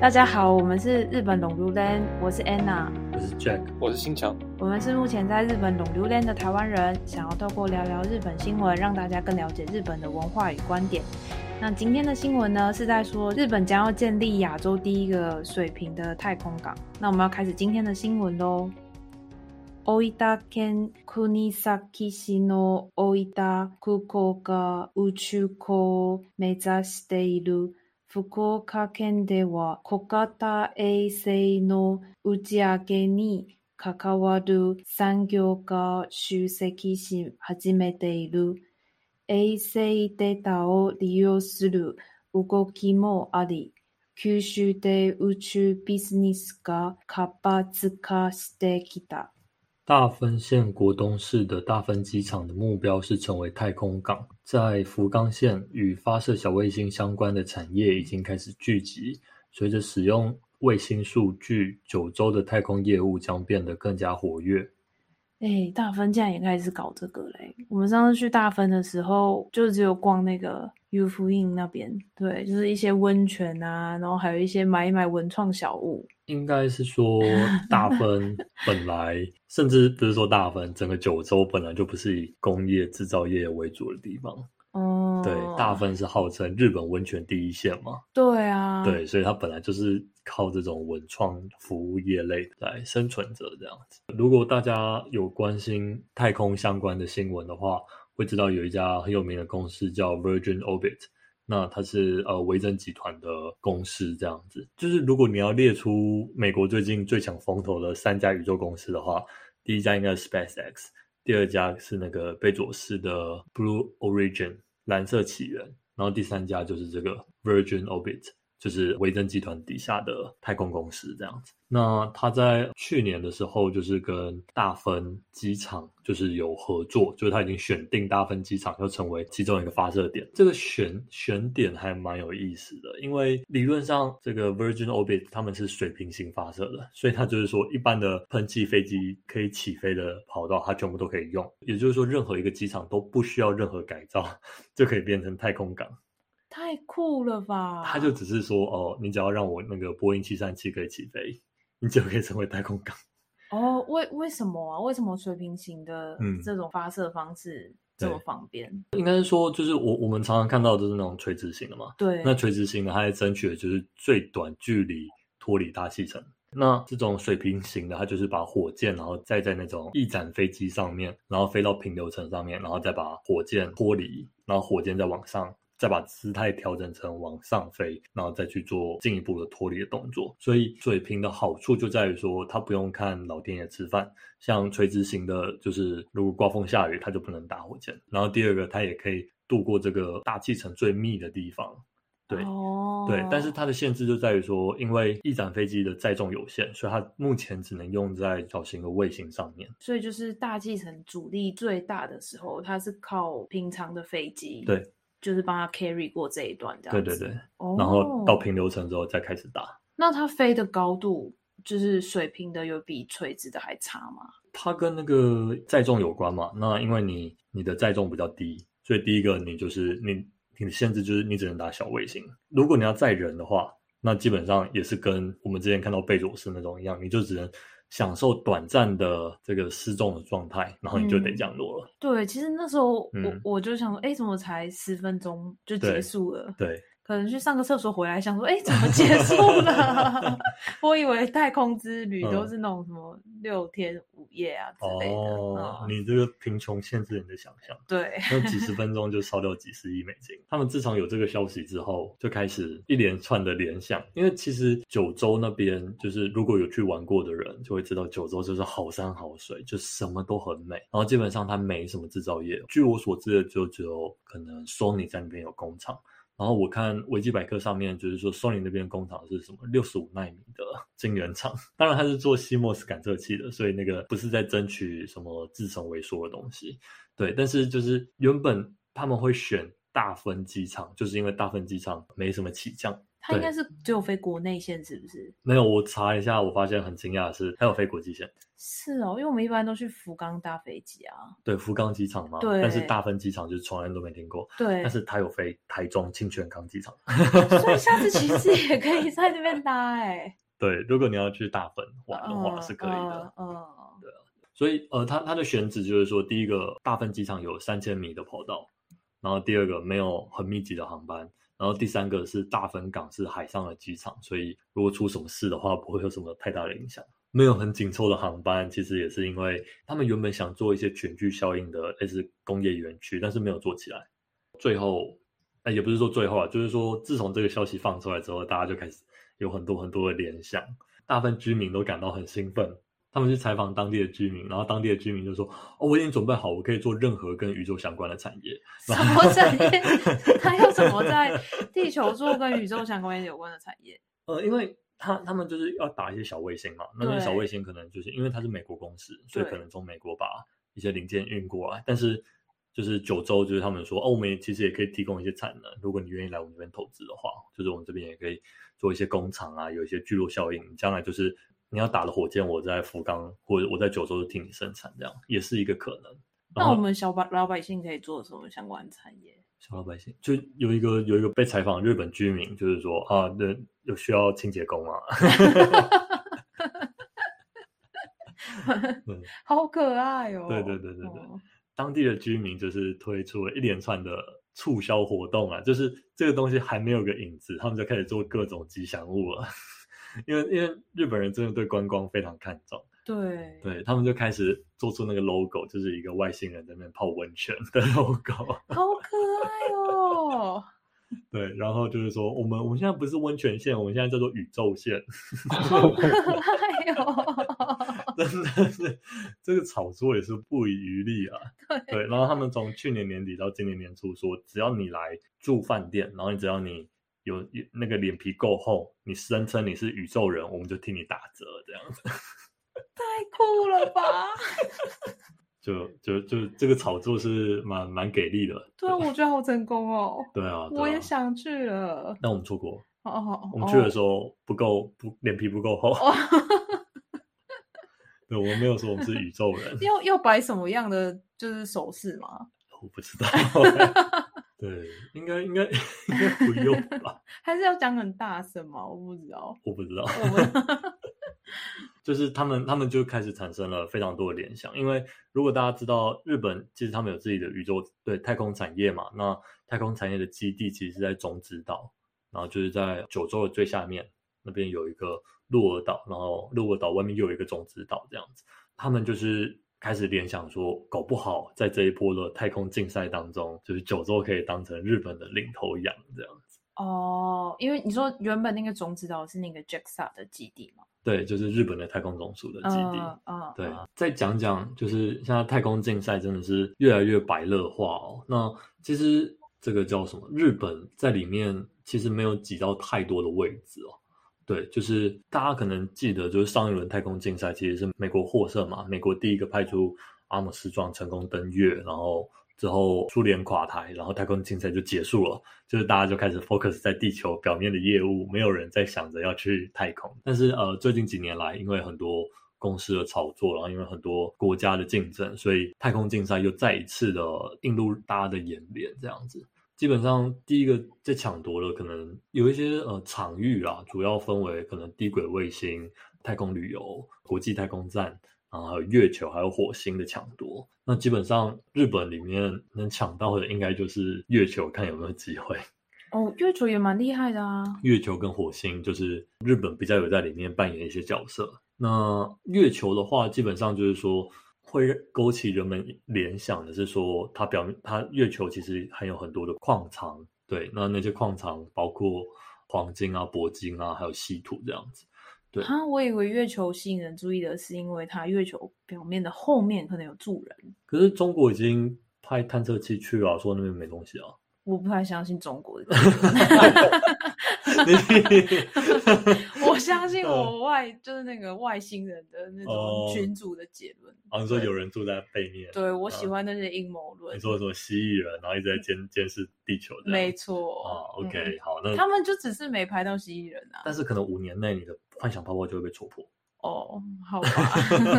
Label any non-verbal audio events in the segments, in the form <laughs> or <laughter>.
大家好，我们是日本龙榴莲，我是 Anna，我是 Jack，我是新强，我们是目前在日本龙榴莲的台湾人，想要透过聊聊日本新闻，让大家更了解日本的文化与观点。那今天的新闻呢，是在说日本将要建立亚洲第一个水平的太空港。那我们要开始今天的新闻喽。大分県国東市の大分空港が宇宙港を目指している 福岡県では小型衛星の打ち上げに関わる産業が集積し始めている。衛星データを利用する動きもあり、九州で宇宙ビジネスが活発化してきた。大分县国东市的大分机场的目标是成为太空港。在福冈县，与发射小卫星相关的产业已经开始聚集。随着使用卫星数据，九州的太空业务将变得更加活跃。哎，大分竟然也开始搞这个嘞！我们上次去大分的时候，就只有逛那个 U 福印那边，对，就是一些温泉啊，然后还有一些买一买文创小物。应该是说，大分本来，甚至不是说大分，整个九州本来就不是以工业制造业为主的地方。哦，对，大分是号称日本温泉第一线嘛。对啊，对，所以它本来就是靠这种文创服务业类来生存着这样子。如果大家有关心太空相关的新闻的话，会知道有一家很有名的公司叫 Virgin Orbit，那它是呃维珍集团的公司这样子。就是如果你要列出美国最近最抢风头的三家宇宙公司的话，第一家应该是 SpaceX。第二家是那个贝佐斯的 Blue Origin 蓝色起源，然后第三家就是这个 Virgin Orbit。就是维珍集团底下的太空公司这样子。那他在去年的时候，就是跟大分机场就是有合作，就是他已经选定大分机场要成为其中一个发射点。这个选选点还蛮有意思的，因为理论上这个 Virgin Orbit 他们是水平型发射的，所以它就是说一般的喷气飞机可以起飞的跑道，它全部都可以用。也就是说，任何一个机场都不需要任何改造，<laughs> 就可以变成太空港。太酷了吧！他就只是说，哦，你只要让我那个波音七三七可以起飞，你就可以成为太空港。哦，为为什么啊？为什么水平型的这种发射方式这么方便？应该是说，就是我我们常常看到的是那种垂直型的嘛。对。那垂直型的，它在争取的就是最短距离脱离大气层。那这种水平型的，它就是把火箭，然后再在那种翼展飞机上面，然后飞到平流层上面，然后再把火箭脱离，然后火箭再往上。再把姿态调整成往上飞，然后再去做进一步的脱离的动作。所以水平的好处就在于说，它不用看老天爷吃饭。像垂直型的，就是如果刮风下雨，它就不能打火箭。然后第二个，它也可以度过这个大气层最密的地方。对，对。但是它的限制就在于说，因为翼展飞机的载重有限，所以它目前只能用在小型的卫星上面。所以就是大气层阻力最大的时候，它是靠平常的飞机。对。就是帮他 carry 过这一段，这样对对对，然后到平流层之后再开始打。那它飞的高度就是水平的，有比垂直的还差吗？它跟那个载重有关嘛？那因为你你的载重比较低，所以第一个你就是你你的限制就是你只能打小卫星。如果你要载人的话，那基本上也是跟我们之前看到贝佐斯那种一样，你就只能。享受短暂的这个失重的状态，然后你就得降落了。对，其实那时候我我就想说，哎，怎么才十分钟就结束了？对。可能去上个厕所回来，想说，哎，怎么结束了？<laughs> 我以为太空之旅都是那种什么六天五夜啊之类的。哦，你这个贫穷限制你的想象。对，那几十分钟就烧掉几十亿美金。他们自从有这个消息之后，就开始一连串的联想。因为其实九州那边，就是如果有去玩过的人，就会知道九州就是好山好水，就什么都很美。然后基本上它没什么制造业，据我所知的，就只有可能 Sony 在那边有工厂。然后我看维基百科上面就是说松尼那边工厂是什么六十五纳米的晶圆厂，当然它是做 CMOS 感测器的，所以那个不是在争取什么自成为说的东西。对，但是就是原本他们会选大分机场，就是因为大分机场没什么起降。它应该是只有飞国内线，是不是？没有，我查一下，我发现很惊讶的是，它有飞国际线。是哦，因为我们一般都去福冈搭飞机啊。对，福冈机场嘛。对。但是大分机场就是从来都没听过。对。但是它有飞台中清泉岗机场。所以下次其实也可以 <laughs> 在那边搭哎。对，如果你要去大分玩的话是可以的。嗯。对啊。所以呃，它它的选址就是说，第一个大分机场有三千米的跑道，然后第二个没有很密集的航班。然后第三个是大分港是海上的机场，所以如果出什么事的话，不会有什么太大的影响。没有很紧凑的航班，其实也是因为他们原本想做一些全聚效应的类似工业园区，但是没有做起来。最后，哎，也不是说最后啊，就是说自从这个消息放出来之后，大家就开始有很多很多的联想，大部分居民都感到很兴奋。他们去采访当地的居民，然后当地的居民就说：“哦，我已经准备好，我可以做任何跟宇宙相关的产业。”什么产业？<laughs> 他要怎么在地球做跟宇宙相关有关的产业？<laughs> 呃，因为他他们就是要打一些小卫星嘛，那些小卫星可能就是因为它是美国公司，所以可能从美国把一些零件运过来。但是就是九州，就是他们说：“哦，我们其实也可以提供一些产能，如果你愿意来我们这边投资的话，就是我们这边也可以做一些工厂啊，有一些聚落效应，将来就是。”你要打了火箭，我在福冈或者我在九州就替你生产，这样也是一个可能。那我们小百老百姓可以做什么相关产业？小老百姓就有一个有一个被采访日本居民，就是说啊，那有需要清洁工啊，<laughs> 好可爱哦！<laughs> 对对对对对，当地的居民就是推出了一连串的促销活动啊，就是这个东西还没有个影子，他们就开始做各种吉祥物了。因为因为日本人真的对观光非常看重，对，对他们就开始做出那个 logo，就是一个外星人在那边泡温泉的 logo，好可爱哦。<laughs> 对，然后就是说，我们我们现在不是温泉线，我们现在叫做宇宙线，好可爱哦。真的是这个炒作也是不遗余力啊。<laughs> 对，然后他们从去年年底到今年年初说，只要你来住饭店，然后你只要你。有那个脸皮够厚，你声称你是宇宙人，我们就替你打折，这样子。太酷了吧！<laughs> 就就就这个炒作是蛮蛮给力的。对啊，我觉得好成功哦。<laughs> 对啊，我也想去了。那我们错过。哦哦，我们去的时候不够不脸皮不够厚。对，我们没有说我们是宇宙人。<laughs> 要要摆什么样的就是手势吗？我不知道。对，应该应该应该不用 <laughs> 吧？还是要讲很大声吗？我不知道，我不知道。<laughs> 就是他们，他们就开始产生了非常多的联想。因为如果大家知道日本，其实他们有自己的宇宙对太空产业嘛，那太空产业的基地其实是在中之岛，然后就是在九州的最下面那边有一个鹿儿岛，然后鹿儿岛外面又有一个中之岛，这样子，他们就是。开始联想说，搞不好在这一波的太空竞赛当中，就是九州可以当成日本的领头羊这样子。哦，因为你说原本那个种子岛是那个 JAXA 的基地嘛？对，就是日本的太空总署的基地。啊，对。再讲讲，就是现在太空竞赛真的是越来越白热化哦。那其实这个叫什么？日本在里面其实没有挤到太多的位置哦。对，就是大家可能记得，就是上一轮太空竞赛其实是美国获胜嘛，美国第一个派出阿姆斯壮成功登月，然后之后苏联垮台，然后太空竞赛就结束了，就是大家就开始 focus 在地球表面的业务，没有人在想着要去太空。但是呃，最近几年来，因为很多公司的炒作，然后因为很多国家的竞争，所以太空竞赛又再一次的映入大家的眼帘，这样子。基本上第一个在抢夺的，可能有一些呃场域啦，主要分为可能低轨卫星、太空旅游、国际太空站，然后还有月球还有火星的抢夺。那基本上日本里面能抢到的，应该就是月球，看有没有机会。哦，月球也蛮厉害的啊。月球跟火星就是日本比较有在里面扮演一些角色。那月球的话，基本上就是说。会勾起人们联想的是说，它表面它月球其实含有很多的矿藏，对，那那些矿藏包括黄金啊、铂金啊，还有稀土这样子。对啊，我以为月球吸引人注意的是因为它月球表面的后面可能有住人。可是中国已经派探测器去了，说那边没东西啊。我不太相信中国的。<laughs> <laughs> <laughs> 我相信我外就是那个外星人的那种群主的结论。哦，你说有人住在背面？对，我喜欢那些阴谋论。你说什么蜥蜴人，然后一直在监监视地球的？没错。啊，OK，好，那他们就只是没拍到蜥蜴人啊。但是可能五年内你的幻想泡泡就会被戳破。哦，好吧。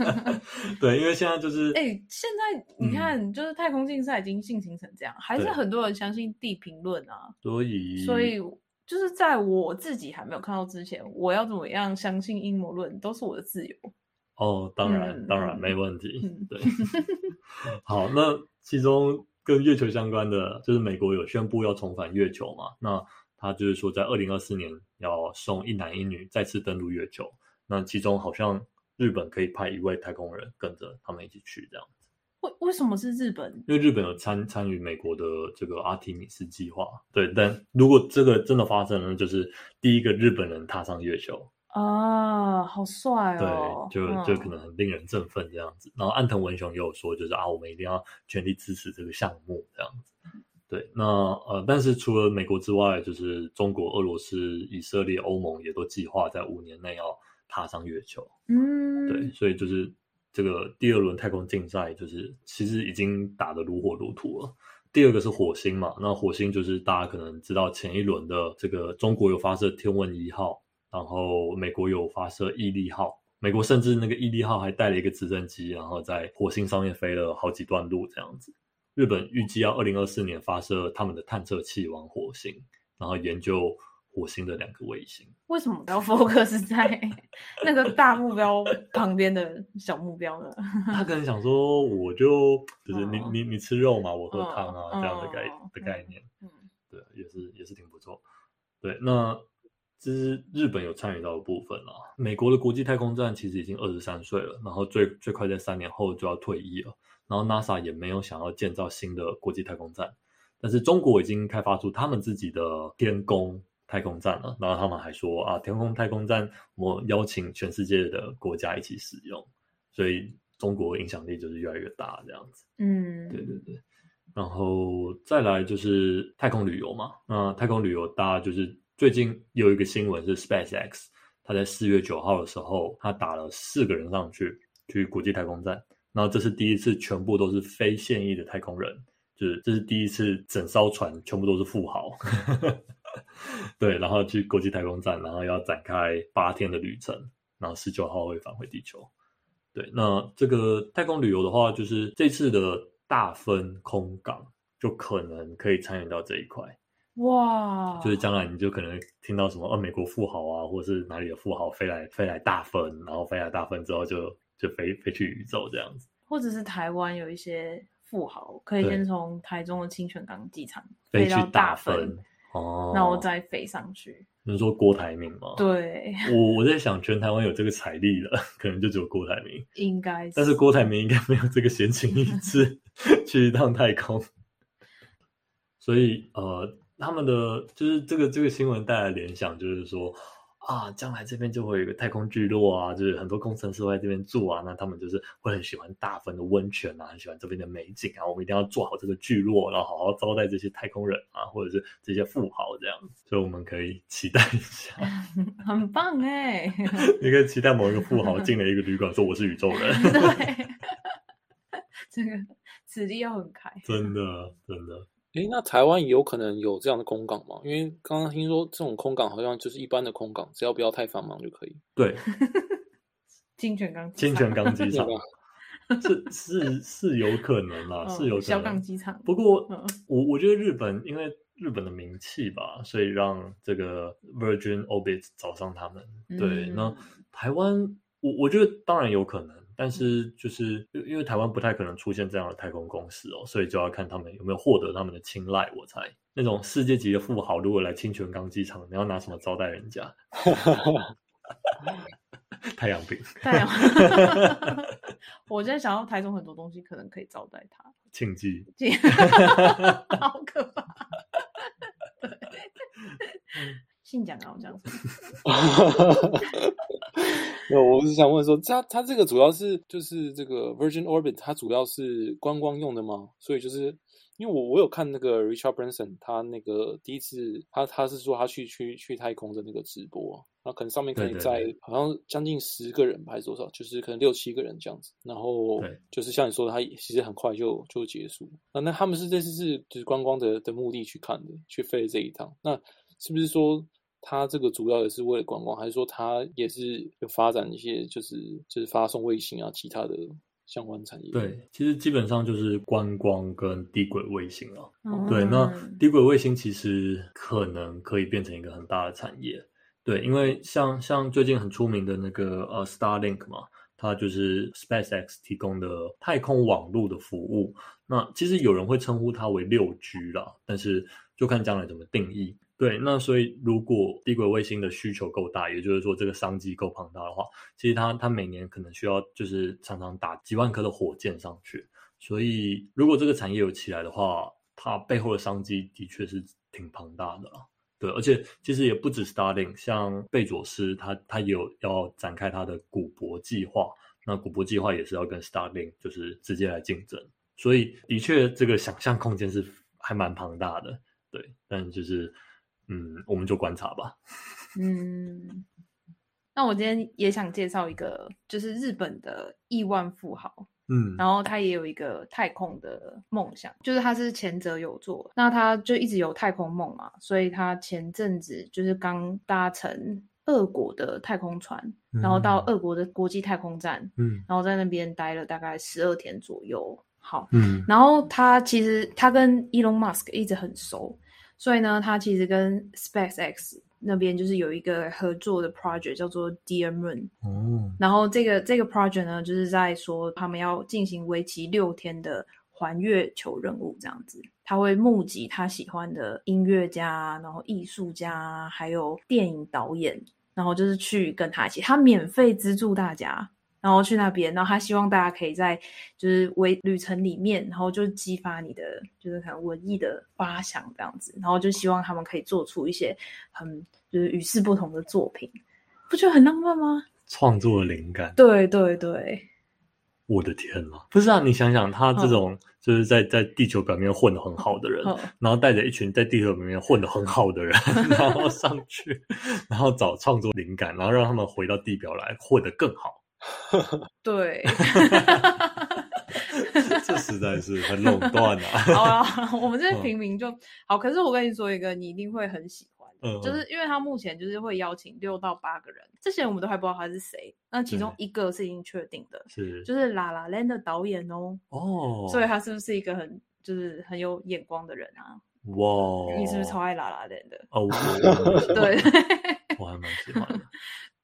<laughs> 对，因为现在就是，<laughs> 哎，现在你看，就是太空竞赛已经进行成这样，还是很多人相信地平论啊。所以，所以就是在我自己还没有看到之前，我要怎么样相信阴谋论都是我的自由。哦，当然，当然没问题。对，<laughs> 好，那其中跟月球相关的，就是美国有宣布要重返月球嘛？那他就是说，在二零二四年要送一男一女再次登陆月球。那其中好像日本可以派一位太空人跟着他们一起去这样子。为为什么是日本？因为日本有参参与美国的这个阿提米斯计划。对，但如果这个真的发生了，就是第一个日本人踏上月球啊，好帅哦！对，就就可能很令人振奋这样子。然后安藤文雄也有说，就是啊，我们一定要全力支持这个项目这样子。对，那呃，但是除了美国之外，就是中国、俄罗斯、以色列、欧盟也都计划在五年内要。踏上月球，嗯，对，所以就是这个第二轮太空竞赛，就是其实已经打得如火如荼了。第二个是火星嘛，那火星就是大家可能知道，前一轮的这个中国有发射天问一号，然后美国有发射毅力号，美国甚至那个毅力号还带了一个直升机，然后在火星上面飞了好几段路这样子。日本预计要二零二四年发射他们的探测器往火星，然后研究。火星的两个卫星，为什么要 <laughs> focus 在那个大目标旁边的小目标呢？<laughs> 他可能想说，我就就是你你你吃肉嘛，我喝汤啊这样的概的概念。嗯，对，也是也是挺不错。对，那这是日本有参与到的部分啊。美国的国际太空站其实已经二十三岁了，然后最最快在三年后就要退役了。然后 NASA 也没有想要建造新的国际太空站，但是中国已经开发出他们自己的天宫。太空站了，然后他们还说啊，天空太空站，我邀请全世界的国家一起使用，所以中国影响力就是越来越大这样子。嗯，对对对。然后再来就是太空旅游嘛，那太空旅游大家就是最近有一个新闻是 SpaceX，他在四月九号的时候，他打了四个人上去去国际太空站，然后这是第一次全部都是非现役的太空人，就是这是第一次整艘船全部都是富豪。<laughs> 对，然后去国际太空站，然后要展开八天的旅程，然后十九号会返回地球。对，那这个太空旅游的话，就是这次的大分空港就可能可以参与到这一块。哇！就是将来你就可能听到什么，呃，美国富豪啊，或者是哪里的富豪飞来飞来大分，然后飞来大分之后就就飞飞去宇宙这样子。或者是台湾有一些富豪，可以先从台中的清泉港机场飞去大分。哦，那我再飞上去。你说郭台铭吗？对，我我在想，全台湾有这个财力的，可能就只有郭台铭。应该，但是郭台铭应该没有这个闲情逸致去一趟太空。所以，呃，他们的就是这个这个新闻带来联想，就是说。啊，将来这边就会有一个太空聚落啊，就是很多工程师会在这边住啊，那他们就是会很喜欢大分的温泉啊，很喜欢这边的美景啊，我们一定要做好这个聚落，然后好好招待这些太空人啊，或者是这些富豪这样，所以我们可以期待一下，<laughs> 很棒哎，<laughs> 你可以期待某一个富豪进了一个旅馆，说我是宇宙人，<laughs> 对，这个实力要很开，真的真的。哎，那台湾有可能有这样的空港吗？因为刚刚听说这种空港好像就是一般的空港，只要不要太繁忙就可以。对，<laughs> 金泉港，金泉港机场 <laughs> 是是是有可能啦，是有可能小港机场。不过我我觉得日本因为日本的名气吧，所以让这个 Virgin Orbit 找上他们。对，那台湾我我觉得当然有可能。但是就是因为台湾不太可能出现这样的太空公司哦，所以就要看他们有没有获得他们的青睐。我猜那种世界级的富豪如果来清泉岗机场，你要拿什么招待人家？<laughs> 太阳饼。太阳。我现在想到台中很多东西可能可以招待他。庆记。好可怕。对。<laughs> 姓蒋啊，我讲 <laughs> 什么？有，我是想问说，它它这个主要是就是这个 Virgin Orbit，它主要是观光用的吗？所以就是因为我我有看那个 Richard Branson，他那个第一次他他是说他去去去太空的那个直播，那可能上面可以在好像将近十个人还是多少，就是可能六七个人这样子，然后就是像你说的，他其实很快就就结束。那那他们是这次是就是观光的的目的去看的，去飞这一趟，那是不是说他这个主要也是为了观光，还是说它也是有发展一些就是就是发送卫星啊其他的？相关产业对，其实基本上就是观光跟低轨卫星啊。对，那低轨卫星其实可能可以变成一个很大的产业。对，因为像像最近很出名的那个呃 Starlink 嘛，它就是 SpaceX 提供的太空网络的服务。那其实有人会称呼它为六 G 啦，但是就看将来怎么定义。对，那所以如果低轨卫星的需求够大，也就是说这个商机够庞大的话，其实它它每年可能需要就是常常打几万颗的火箭上去。所以如果这个产业有起来的话，它背后的商机的确是挺庞大的了。对，而且其实也不止 Starlink，像贝佐斯他他有要展开他的古博计划，那古博计划也是要跟 Starlink 就是直接来竞争。所以的确这个想象空间是还蛮庞大的。对，但就是。嗯，我们就观察吧。<laughs> 嗯，那我今天也想介绍一个，就是日本的亿万富豪。嗯，然后他也有一个太空的梦想，就是他是前者有做，那他就一直有太空梦嘛，所以他前阵子就是刚搭乘俄国的太空船，然后到俄国的国际太空站，嗯，然后在那边待了大概十二天左右。好，嗯，然后他其实他跟 Elon Musk 一直很熟。所以呢，他其实跟 SpaceX 那边就是有一个合作的 project 叫做 Dear Moon。哦。然后这个这个 project 呢，就是在说他们要进行为期六天的环月球任务，这样子。他会募集他喜欢的音乐家、然后艺术家，还有电影导演，然后就是去跟他一起，他免费资助大家。然后去那边，然后他希望大家可以在就是为旅程里面，然后就激发你的就是可能文艺的发想这样子，然后就希望他们可以做出一些很就是与世不同的作品，不觉得很浪漫吗？创作的灵感，对对对，我的天呐，不是啊，你想想他这种就是在在地球表面混的很好的人，然后带着一群在地球表面混的很好的人，<laughs> 然后上去，然后找创作灵感，然后让他们回到地表来混得更好。<laughs> 对，<laughs> 这实在是很垄断啊！<laughs> 好啊，我们这些平民就好。可是我跟你说一个，你一定会很喜欢，就是因为他目前就是会邀请六到八个人，这些人我们都还不知道他是谁。那其中一个是已经确定的，是就是《拉拉 land》的导演哦。哦，所以他是不是一个很就是很有眼光的人啊？哇，你是不是超爱《拉拉 land》的？哦，对，我还蛮喜欢的。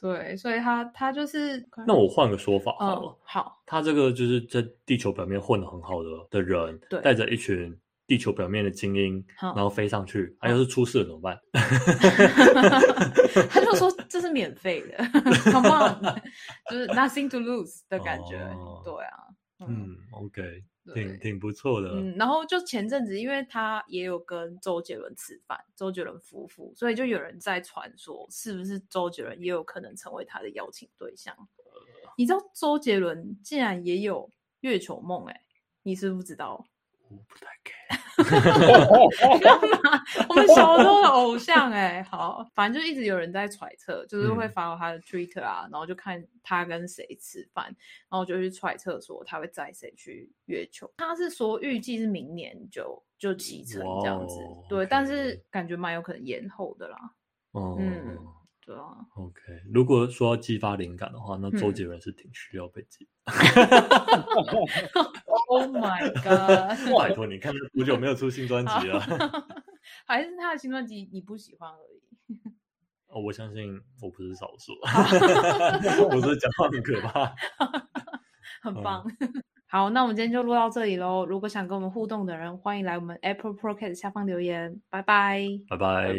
对，所以他他就是。那我换个说法好了。好。他这个就是在地球表面混的很好的的人，对，带着一群地球表面的精英，然后飞上去，他要是出事了怎么办？<laughs> 他就说这是免费的，<laughs> Come on，就是 nothing to lose 的感觉。对啊。嗯，OK。挺挺不错的，嗯，然后就前阵子，因为他也有跟周杰伦吃饭，周杰伦夫妇，所以就有人在传说，是不是周杰伦也有可能成为他的邀请对象？你知道周杰伦竟然也有月球梦，哎，你是不知道？我不太 care，<laughs> 干嘛？我们小时候的偶像哎，好，反正就一直有人在揣测，就是会发到他的 Twitter 啊，然后就看他跟谁吃饭，然后就去揣测说他会载谁去月球。他是说预计是明年就就启程这样子，对，但是感觉蛮有可能延后的啦。嗯。对啊，OK。如果说要激发灵感的话，那周杰伦是挺需要被激。Oh my god！拜托，你看他多久没有出新专辑了？<laughs> 还是他的新专辑你不喜欢而已？哦，我相信我不是少数。<laughs> 我是讲话很可怕。<laughs> 很棒。好，那我们今天就录到这里喽。如果想跟我们互动的人，欢迎来我们 Apple Podcast 下方留言。拜拜，拜拜。